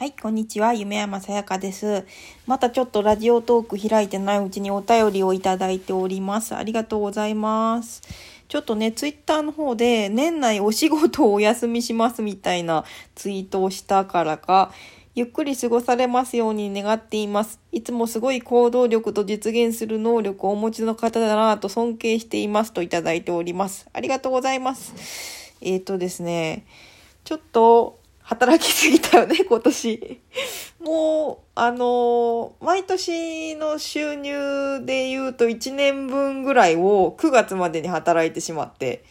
はい、こんにちは。夢山さやかです。またちょっとラジオトーク開いてないうちにお便りをいただいております。ありがとうございます。ちょっとね、ツイッターの方で年内お仕事をお休みしますみたいなツイートをしたからか、ゆっくり過ごされますように願っています。いつもすごい行動力と実現する能力をお持ちの方だなと尊敬していますといただいております。ありがとうございます。えっ、ー、とですね、ちょっと働きすぎたよね、今年。もう、あの、毎年の収入で言うと1年分ぐらいを9月までに働いてしまって、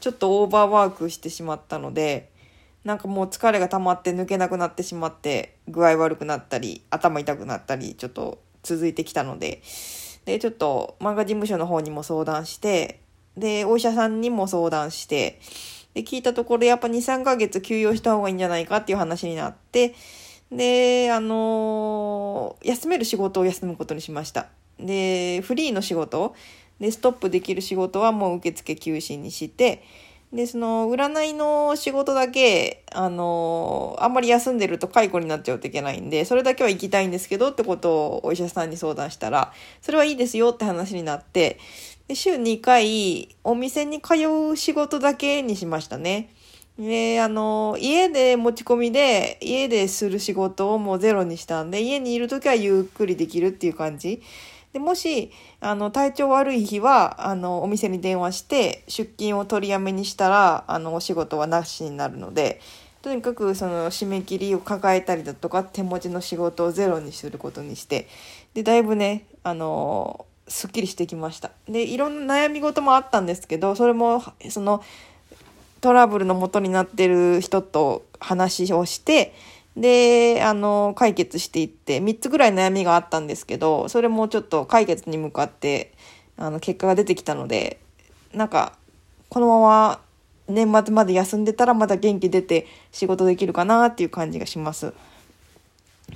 ちょっとオーバーワークしてしまったので、なんかもう疲れが溜まって抜けなくなってしまって、具合悪くなったり、頭痛くなったり、ちょっと続いてきたので、で、ちょっと漫画事務所の方にも相談して、で、お医者さんにも相談して、で、聞いたところやっぱ2、3ヶ月休養した方がいいんじゃないかっていう話になって、で、あのー、休める仕事を休むことにしました。で、フリーの仕事で、ストップできる仕事はもう受付休止にして、で、その、占いの仕事だけ、あの、あんまり休んでると解雇になっちゃうといけないんで、それだけは行きたいんですけどってことをお医者さんに相談したら、それはいいですよって話になって、で週2回、お店に通う仕事だけにしましたね。で、あの、家で持ち込みで、家でする仕事をもうゼロにしたんで、家にいるときはゆっくりできるっていう感じ。で、もし、あの、体調悪い日は、あの、お店に電話して、出勤を取りやめにしたら、あの、お仕事はなしになるので、とにかく、その、締め切りを抱えたりだとか、手持ちの仕事をゼロにすることにして、で、だいぶね、あの、すっきりしてきました。で、いろんな悩み事もあったんですけど、それも、その、トラブルの元になってる人と話をして、で、あの、解決していって、3つぐらい悩みがあったんですけど、それもちょっと解決に向かって、あの、結果が出てきたので、なんか、このまま年末まで休んでたらまだ元気出て仕事できるかなっていう感じがします。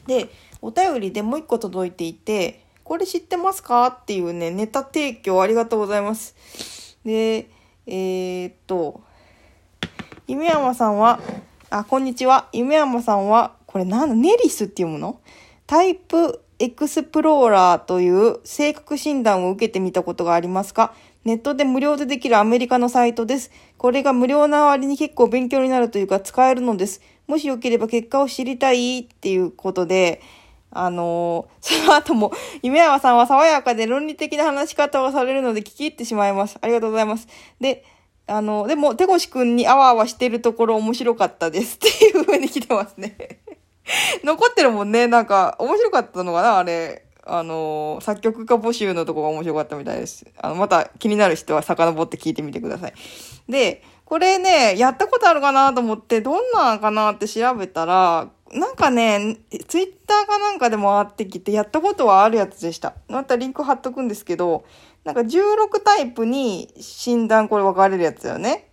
で、お便りでもう一個届いていて、これ知ってますかっていうね、ネタ提供ありがとうございます。で、えー、っと、夢山さんは、あ、こんにちは。夢山さんは、これなんネリスっていうもの？タイプエクスプローラーという性格診断を受けてみたことがありますか？ネットで無料でできるアメリカのサイトです。これが無料な割に結構勉強になるというか使えるのです。もしよければ結果を知りたいっていうことで、あのー、その後も、夢山さんは爽やかで論理的な話し方をされるので聞き入ってしまいます。ありがとうございます。で、あの、でも、手越くんにあわあわしてるところ面白かったですっていう風に来てますね。残ってるもんね。なんか、面白かったのかな？あれ。あの、作曲家募集のとこが面白かったみたいです。あの、また気になる人は遡って聞いてみてください。で、これね、やったことあるかなと思って、どんなんかなって調べたら、なんかね、ツイッターかなんかでも回ってきて、やったことはあるやつでした。またリンク貼っとくんですけど、なんか16タイプに診断これ分かれるやつだよね。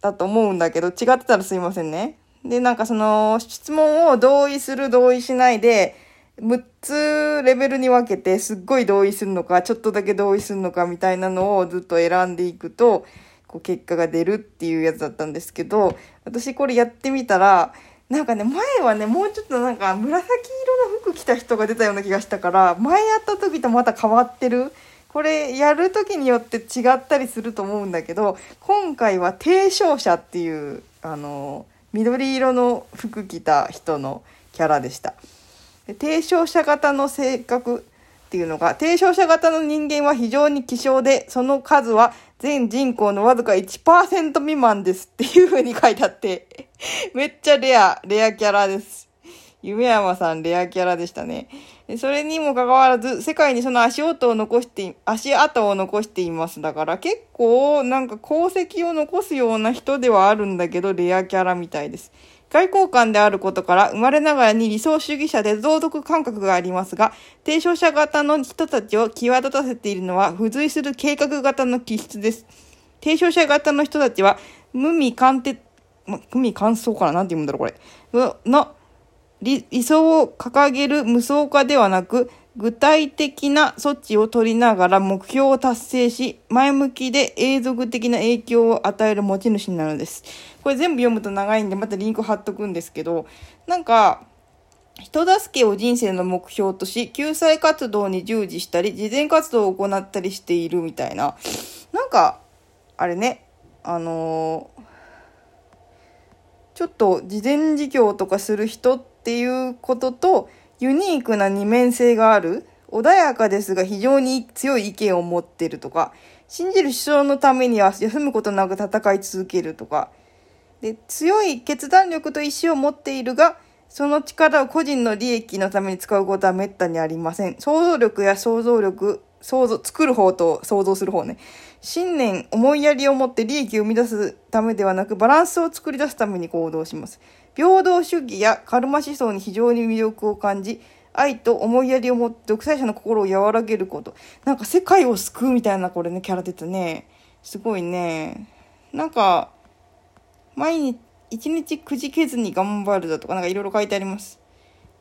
だと思うんだけど、違ってたらすいませんね。で、なんかその質問を同意する同意しないで、6つレベルに分けて、すっごい同意するのか、ちょっとだけ同意するのかみたいなのをずっと選んでいくと、こう結果が出るっていうやつだったんですけど、私これやってみたら、なんかね、前はね、もうちょっとなんか紫色の服着た人が出たような気がしたから、前やった時とまた変わってる。これやる時によって違ったりすると思うんだけど、今回は提唱者っていう、あの、緑色の服着た人のキャラでした。提唱者型の性格っていうのが、提唱者型の人間は非常に希少で、その数は全人口のわずか1%未満ですっていう風に書いてあって、めっちゃレア、レアキャラです。夢山さんレアキャラでしたね。それにもかかわらず、世界にその足音を残して、足跡を残しています。だから結構なんか功績を残すような人ではあるんだけど、レアキャラみたいです。外交官であることから生まれながらに理想主義者で道徳感覚がありますが、提唱者型の人たちを際立たせているのは付随する計画型の気質です。提唱者型の人たちは、無味乾徹、無味乾燥かな？なんて言うんだろう、これ。の、理想を掲げる無双化ではなく、具体的な措置を取りながら目標を達成し、前向きで永続的な影響を与える持ち主になるのです。これ全部読むと長いんで、またリンク貼っとくんですけど、なんか、人助けを人生の目標とし、救済活動に従事したり、慈善活動を行ったりしているみたいな。なんか、あれね、あのー、ちょっと慈善事業とかする人ってっていうことと、ユニークな二面性がある。穏やかですが非常に強い意見を持ってるとか、信じる主張のためには休むことなく戦い続けるとか、で強い決断力と意志を持っているが、その力を個人の利益のために使うことは滅多にありません。想像力や想像力、想像、作る方と想像する方ね。信念、思いやりを持って利益を生み出すためではなく、バランスを作り出すために行動します。平等主義やカルマ思想に非常に魅力を感じ、愛と思いやりを持って独裁者の心を和らげること。なんか世界を救うみたいなこれね、キャラ出てね。すごいね。なんか、毎日、一日くじけずに頑張るだとか、なんかいろいろ書いてあります。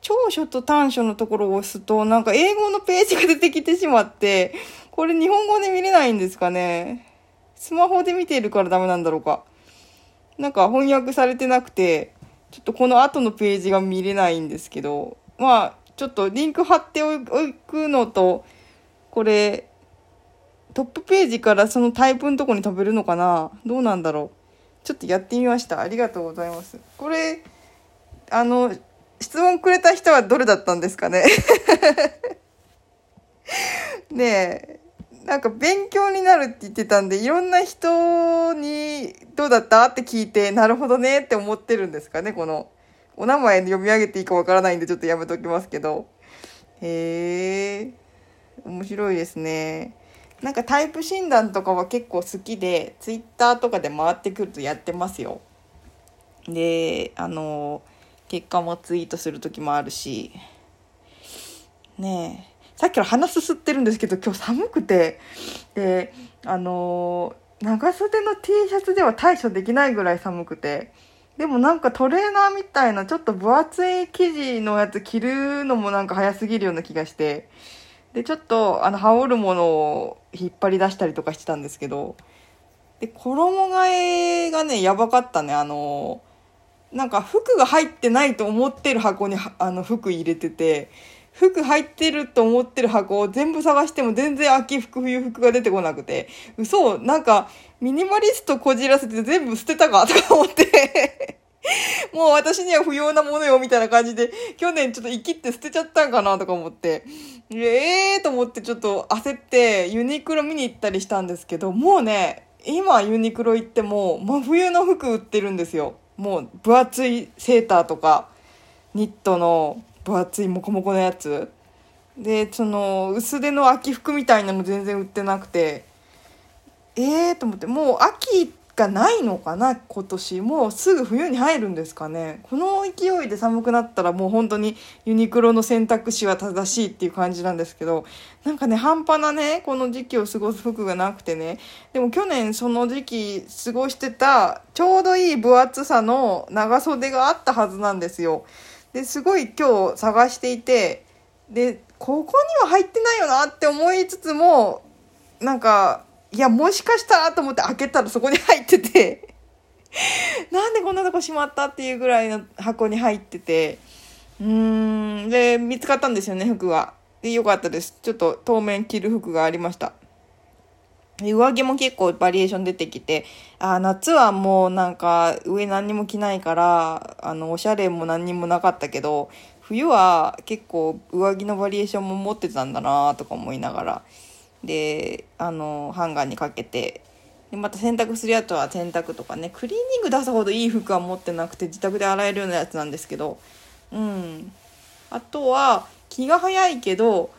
長所と短所のところを押すと、なんか英語のページが出てきてしまって、これ日本語で見れないんですかね。スマホで見ているからダメなんだろうか。なんか翻訳されてなくて、ちょっとこの後のページが見れないんですけど、まあ、ちょっとリンク貼っておくのと、これ、トップページからそのタイプのとこに飛べるのかな？どうなんだろう？ちょっとやってみました。ありがとうございます。これ、あの、質問くれた人はどれだったんですかね？ねえ、なんか勉強になるって言ってたんで、いろんな人にどうだったって聞いて、なるほどねって思ってるんですかね、この、お名前読み上げていいかわからないんでちょっとやめときますけど。へえ、面白いですね。なんかタイプ診断とかは結構好きで、ツイッターとかで回ってくるとやってますよ。で、あの、結果もツイートする時もあるし、ねえ、さっきから鼻すすってるんですけど、今日寒くて、で、あの、長袖の T シャツでは対処できないぐらい寒くて、でもなんかトレーナーみたいなちょっと分厚い生地のやつ着るのもなんか早すぎるような気がして、で、ちょっと、あの、羽織るものを引っ張り出したりとかしてたんですけど、で、衣替えがね、やばかったね。あの、なんか服が入ってないと思ってる箱に、あの、服入れてて、服入ってると思ってる箱を全部探しても全然秋服、冬服が出てこなくて、嘘。なんか、ミニマリストこじらせて全部捨てたかとか思って。もう私には不要なものよみたいな感じで、去年ちょっと生きって捨てちゃったんかなとか思って、ええーと思ってちょっと焦ってユニクロ見に行ったりしたんですけど、もうね、今ユニクロ行っても真冬の服売ってるんですよ。もう分厚いセーターとか、ニットの。分厚いモコモコのやつ。で、その薄手の秋服みたいなの全然売ってなくて、ええーと思って、もう秋がないのかな今年。もうすぐ冬に入るんですかね。この勢いで寒くなったらもう本当にユニクロの選択肢は正しいっていう感じなんですけど。なんかね半端なねこの時期を過ごす服がなくてね。でも去年その時期過ごしてたちょうどいい分厚さの長袖があったはずなんですよ。ですごい今日探していてでここには入ってないよなって思いつつもなんかいや、もしかしたらと思って開けたらそこに入ってて なんでこんなとこしまったっていうぐらいの箱に入ってて、うーん、で、見つかったんですよね、服が。で、よかったです。ちょっと当面着る服がありました。上着も結構バリエーション出てきて、あ夏はもうなんか上何にも着ないから、あの、おしゃれも何にもなかったけど、冬は結構上着のバリエーションも持ってたんだなとか思いながら、であのハンガーにかけてでまた洗濯するやつは洗濯とかねクリーニング出すほどいい服は持ってなくて自宅で洗えるようなやつなんですけどうん。あとは気が早いけど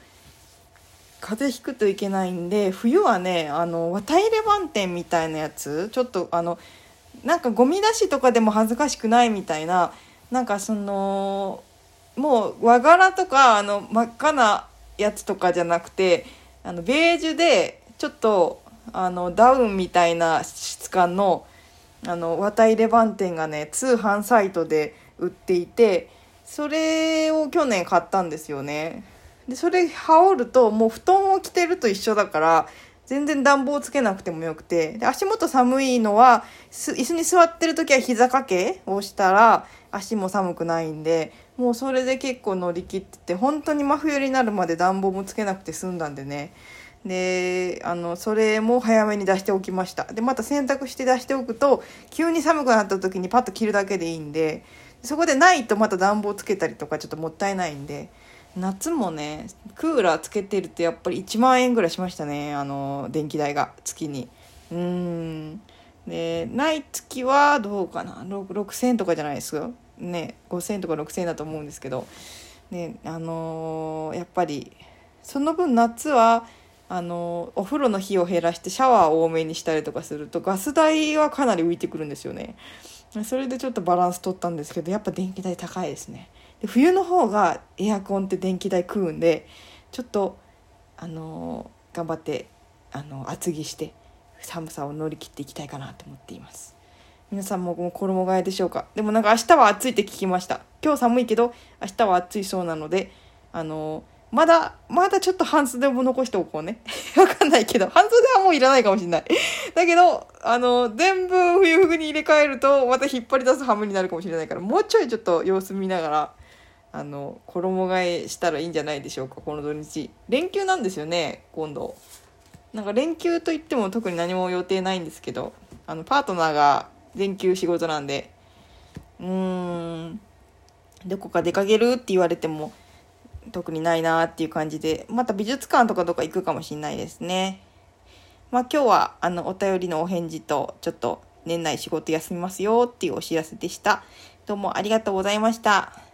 風邪ひくといけないんで冬はねあの綿入れ番店みたいなやつちょっとあのなんかゴミ出しとかでも恥ずかしくないみたいななんかそのもう和柄とかあの真っ赤なやつとかじゃなくてあのベージュでちょっとあのダウンみたいな質感のあの綿入れ番店がね通販サイトで売っていてそれを去年買ったんですよね。でそれ羽織るともう布団を着てると一緒だから全然暖房つけなくてもよくて。で、足元寒いのは、椅子に座ってる時は膝掛けをしたら、足も寒くないんで、もうそれで結構乗り切ってて、本当に真冬になるまで暖房もつけなくて済んだんでね。で、あの、それも早めに出しておきました。で、また洗濯して出しておくと、急に寒くなった時にパッと着るだけでいいんで、そこでないとまた暖房つけたりとかちょっともったいないんで、夏もねクーラーつけてるとやっぱり1万円ぐらいしましたねあの電気代が月に。うん。でない月はどうかな？6000円とかじゃないですかね5000円とか6000円だと思うんですけど。ねあのー、やっぱりその分夏はあのお風呂の日を減らしてシャワー多めにしたりとかするとガス代はかなり浮いてくるんですよね。それでちょっとバランス取ったんですけどやっぱ電気代高いですね。で冬の方がエアコンって電気代食うんでちょっとあのー、頑張ってあの厚着して寒さを乗り切っていきたいかなと思っています。皆さんももう衣替えでしょうか？でもなんか明日は暑いって聞きました。今日寒いけど明日は暑いそうなのであのー、まだまだちょっと半袖も残しておこうね。わかんないけど半袖はもういらないかもしれない。だけどあの全部冬服に入れ替えるとまた引っ張り出すハムになるかもしれないからもうちょいちょっと様子見ながらあの衣替えしたらいいんじゃないでしょうかこの土日。連休なんですよね今度。なんか連休といっても特に何も予定ないんですけどあのパートナーが連休仕事なんで。うーん。どこか出かけるって言われても特にないなっていう感じでまた美術館とかどっか行くかもしれないですね。まあ今日はあのお便りのお返事とちょっと年内仕事休みますよっていうお知らせでした。どうもありがとうございました。